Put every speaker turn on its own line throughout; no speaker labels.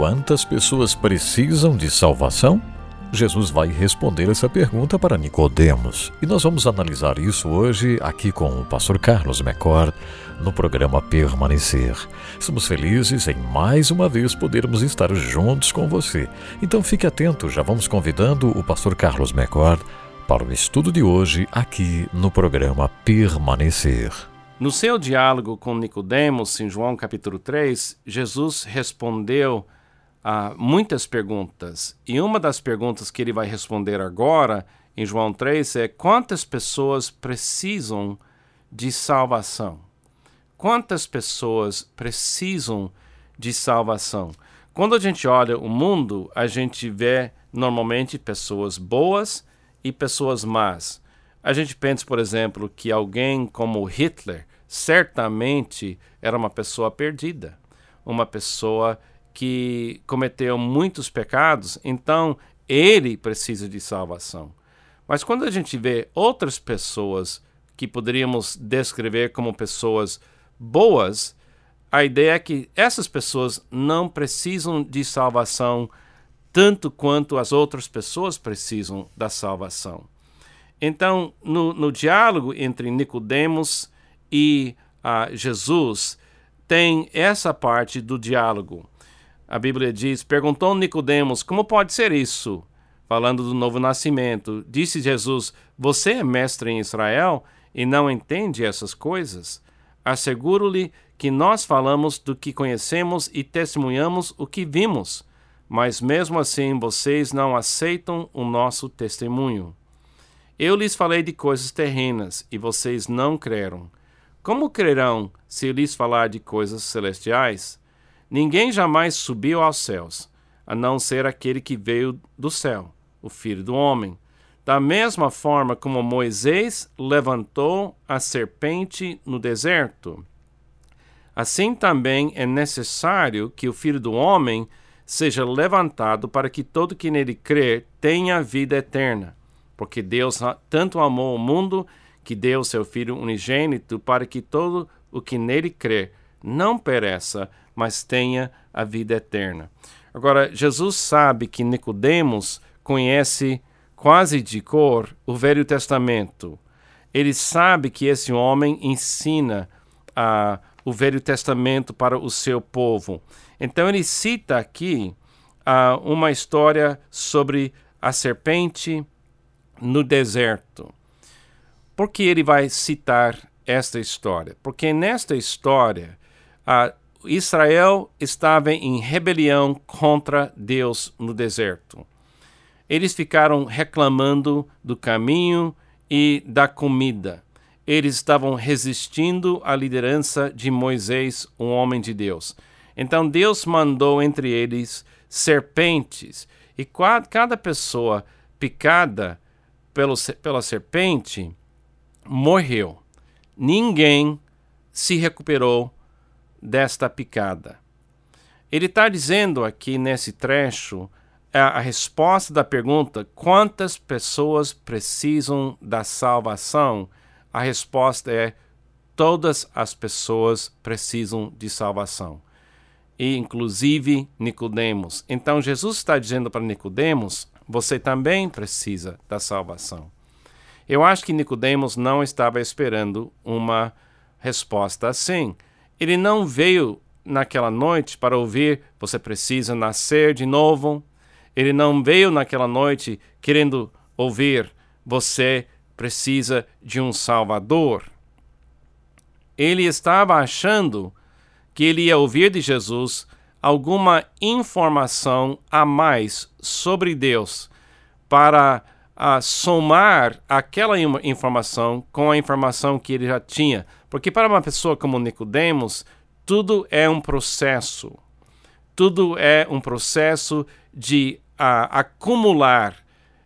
Quantas pessoas precisam de salvação? Jesus vai responder essa pergunta para Nicodemos, e nós vamos analisar isso hoje aqui com o pastor Carlos McCord no programa Permanecer. Estamos felizes em mais uma vez podermos estar juntos com você. Então fique atento, já vamos convidando o pastor Carlos McCord para o estudo de hoje aqui no programa Permanecer.
No seu diálogo com Nicodemos, em João capítulo 3, Jesus respondeu a muitas perguntas. E uma das perguntas que ele vai responder agora, em João 3, é quantas pessoas precisam de salvação? Quantas pessoas precisam de salvação? Quando a gente olha o mundo, a gente vê normalmente pessoas boas e pessoas más. A gente pensa, por exemplo, que alguém como Hitler certamente era uma pessoa perdida, uma pessoa que cometeu muitos pecados, então ele precisa de salvação. Mas quando a gente vê outras pessoas que poderíamos descrever como pessoas boas, a ideia é que essas pessoas não precisam de salvação tanto quanto as outras pessoas precisam da salvação. Então, no, no diálogo entre Nicodemos e uh, Jesus, tem essa parte do diálogo. A Bíblia diz: Perguntou Nicodemos, como pode ser isso? Falando do novo nascimento. Disse Jesus: Você é mestre em Israel e não entende essas coisas? Asseguro-lhe que nós falamos do que conhecemos e testemunhamos o que vimos, mas mesmo assim vocês não aceitam o nosso testemunho. Eu lhes falei de coisas terrenas e vocês não creram. Como crerão se lhes falar de coisas celestiais? Ninguém jamais subiu aos céus, a não ser aquele que veio do céu, o Filho do Homem. Da mesma forma como Moisés levantou a serpente no deserto, assim também é necessário que o Filho do Homem seja levantado para que todo que nele crer tenha vida eterna. Porque Deus tanto amou o mundo que deu seu Filho unigênito para que todo o que nele crer não pereça, mas tenha a vida eterna. Agora, Jesus sabe que Nicodemos conhece quase de cor o Velho Testamento. Ele sabe que esse homem ensina uh, o Velho Testamento para o seu povo. Então ele cita aqui uh, uma história sobre a serpente no deserto. Por que ele vai citar esta história? Porque nesta história Israel estava em rebelião contra Deus no deserto. Eles ficaram reclamando do caminho e da comida. Eles estavam resistindo à liderança de Moisés, um homem de Deus. Então Deus mandou entre eles serpentes, e cada pessoa picada pela serpente morreu. Ninguém se recuperou desta picada. Ele está dizendo aqui nesse trecho a, a resposta da pergunta: quantas pessoas precisam da salvação? A resposta é: todas as pessoas precisam de salvação. E inclusive Nicodemos. Então Jesus está dizendo para Nicodemos: você também precisa da salvação. Eu acho que Nicodemos não estava esperando uma resposta assim. Ele não veio naquela noite para ouvir você precisa nascer de novo. Ele não veio naquela noite querendo ouvir você precisa de um Salvador. Ele estava achando que ele ia ouvir de Jesus alguma informação a mais sobre Deus para a somar aquela informação com a informação que ele já tinha porque para uma pessoa como Nicodemos, tudo é um processo. Tudo é um processo de acumular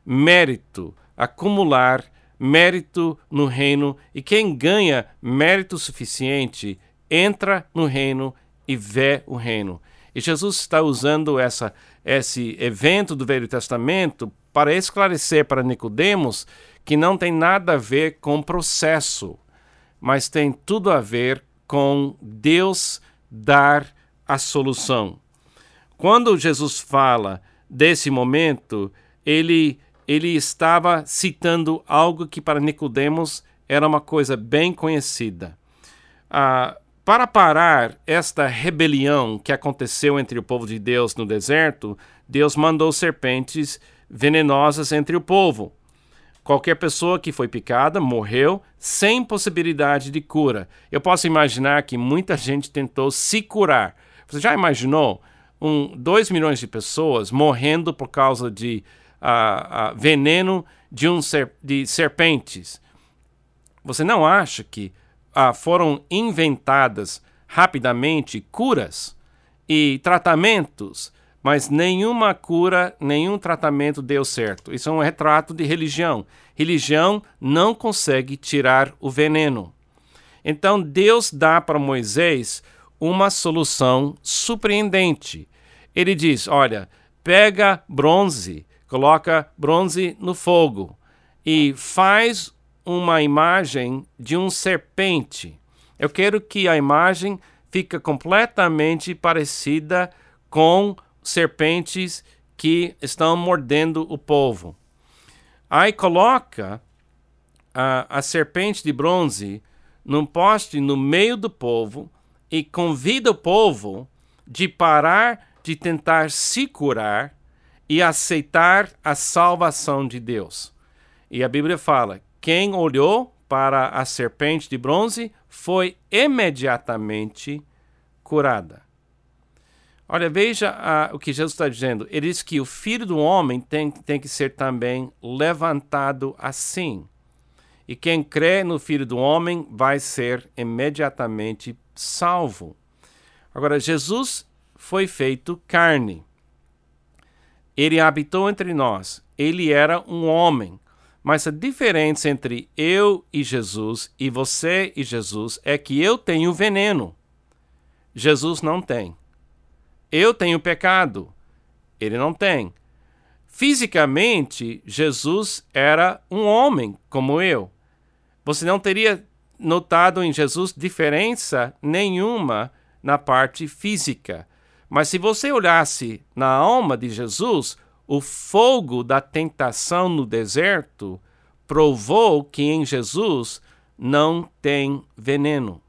mérito, acumular mérito no reino, e quem ganha mérito suficiente entra no reino e vê o reino. E Jesus está usando essa, esse evento do Velho Testamento para esclarecer para Nicodemos que não tem nada a ver com processo mas tem tudo a ver com Deus dar a solução. Quando Jesus fala desse momento, ele, ele estava citando algo que para Nicodemos era uma coisa bem conhecida. Ah, para parar esta rebelião que aconteceu entre o povo de Deus no deserto, Deus mandou serpentes venenosas entre o povo. Qualquer pessoa que foi picada morreu sem possibilidade de cura. Eu posso imaginar que muita gente tentou se curar. Você já imaginou um, 2 milhões de pessoas morrendo por causa de uh, uh, veneno de, um ser, de serpentes? Você não acha que uh, foram inventadas rapidamente curas e tratamentos mas nenhuma cura, nenhum tratamento deu certo. Isso é um retrato de religião. Religião não consegue tirar o veneno. Então Deus dá para Moisés uma solução surpreendente. Ele diz: Olha, pega bronze, coloca bronze no fogo e faz uma imagem de um serpente. Eu quero que a imagem fique completamente parecida com serpentes que estão mordendo o povo. Aí coloca a, a serpente de bronze num poste no meio do povo e convida o povo de parar de tentar se curar e aceitar a salvação de Deus. E a Bíblia fala: quem olhou para a serpente de bronze foi imediatamente curada. Olha, veja uh, o que Jesus está dizendo. Ele diz que o filho do homem tem, tem que ser também levantado assim. E quem crê no filho do homem vai ser imediatamente salvo. Agora, Jesus foi feito carne. Ele habitou entre nós. Ele era um homem. Mas a diferença entre eu e Jesus e você e Jesus é que eu tenho veneno. Jesus não tem. Eu tenho pecado. Ele não tem. Fisicamente, Jesus era um homem como eu. Você não teria notado em Jesus diferença nenhuma na parte física. Mas se você olhasse na alma de Jesus, o fogo da tentação no deserto provou que em Jesus não tem veneno.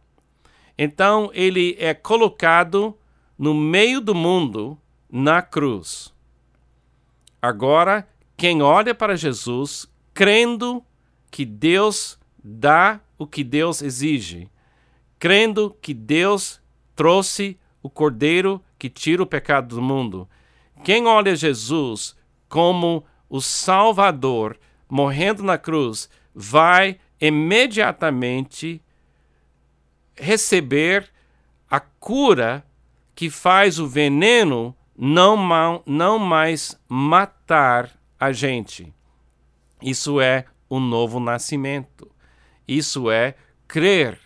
Então ele é colocado no meio do mundo na cruz. Agora, quem olha para Jesus crendo que Deus dá o que Deus exige, crendo que Deus trouxe o Cordeiro que tira o pecado do mundo, quem olha Jesus como o Salvador morrendo na cruz, vai imediatamente receber a cura que faz o veneno não, não mais matar a gente. Isso é o novo nascimento. Isso é crer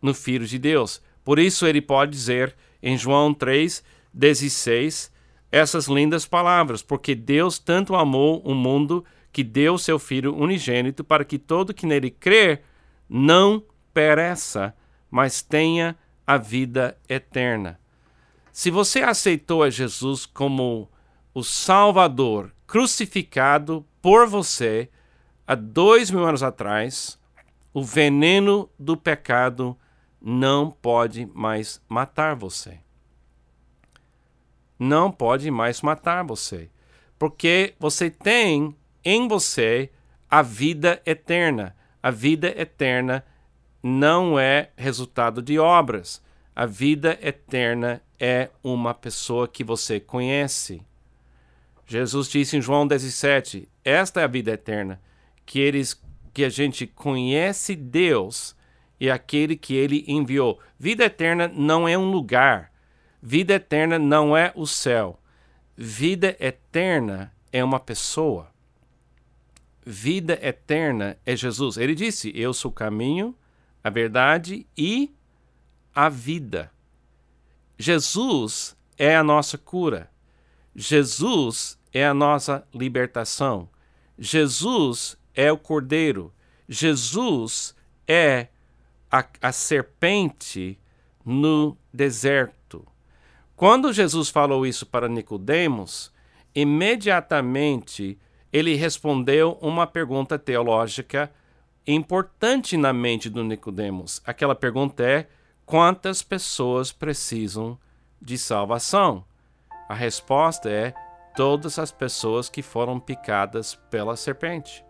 no Filho de Deus. Por isso ele pode dizer em João 3, 16, essas lindas palavras: Porque Deus tanto amou o mundo que deu seu Filho unigênito para que todo que nele crer não pereça, mas tenha a vida eterna. Se você aceitou a Jesus como o Salvador crucificado por você há dois mil anos atrás, o veneno do pecado não pode mais matar você. Não pode mais matar você. Porque você tem em você a vida eterna. A vida eterna não é resultado de obras. A vida eterna é uma pessoa que você conhece. Jesus disse em João 17: Esta é a vida eterna, que eles que a gente conhece Deus e aquele que ele enviou. Vida eterna não é um lugar. Vida eterna não é o céu. Vida eterna é uma pessoa. Vida eterna é Jesus. Ele disse: Eu sou o caminho, a verdade e a vida. Jesus é a nossa cura. Jesus é a nossa libertação. Jesus é o cordeiro. Jesus é a, a serpente no deserto. Quando Jesus falou isso para Nicodemos, imediatamente ele respondeu uma pergunta teológica importante na mente do Nicodemos. Aquela pergunta é: quantas pessoas precisam de salvação? A resposta é: todas as pessoas que foram picadas pela serpente.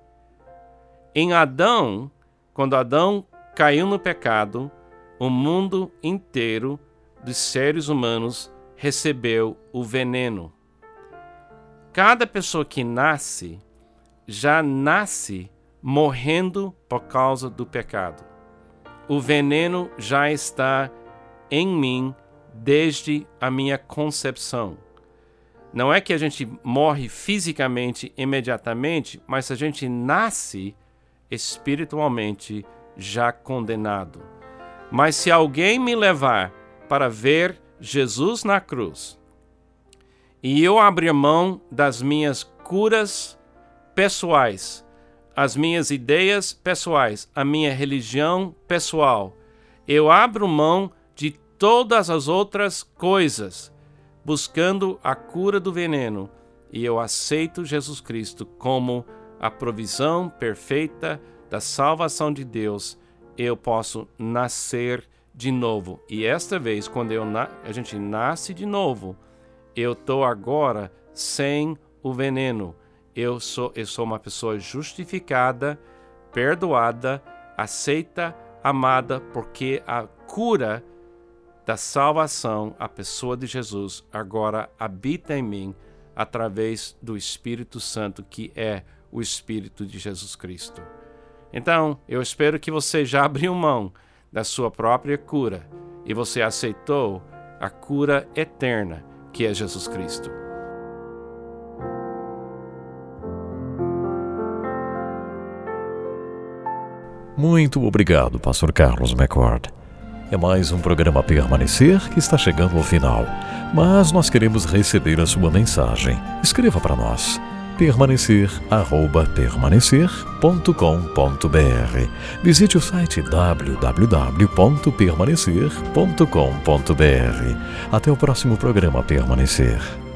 Em Adão, quando Adão caiu no pecado, o mundo inteiro dos seres humanos recebeu o veneno. Cada pessoa que nasce já nasce morrendo por causa do pecado. O veneno já está em mim desde a minha concepção. Não é que a gente morre fisicamente imediatamente, mas a gente nasce espiritualmente já condenado. Mas se alguém me levar para ver Jesus na cruz e eu abrir mão das minhas curas pessoais, as minhas ideias pessoais, a minha religião pessoal, eu abro mão de todas as outras coisas, buscando a cura do veneno, e eu aceito Jesus Cristo como a provisão perfeita da salvação de Deus, eu posso nascer de novo. E esta vez, quando eu a gente nasce de novo, eu estou agora sem o veneno. Eu sou, eu sou uma pessoa justificada, perdoada, aceita, amada, porque a cura da salvação, a pessoa de Jesus, agora habita em mim através do Espírito Santo, que é o Espírito de Jesus Cristo. Então, eu espero que você já abriu mão da sua própria cura e você aceitou a cura eterna que é Jesus Cristo.
Muito obrigado, Pastor Carlos McCord. É mais um programa Permanecer que está chegando ao final, mas nós queremos receber a sua mensagem. Escreva para nós permanecer@permanecer.com.br. Visite o site www.permanecer.com.br. Até o próximo programa Permanecer.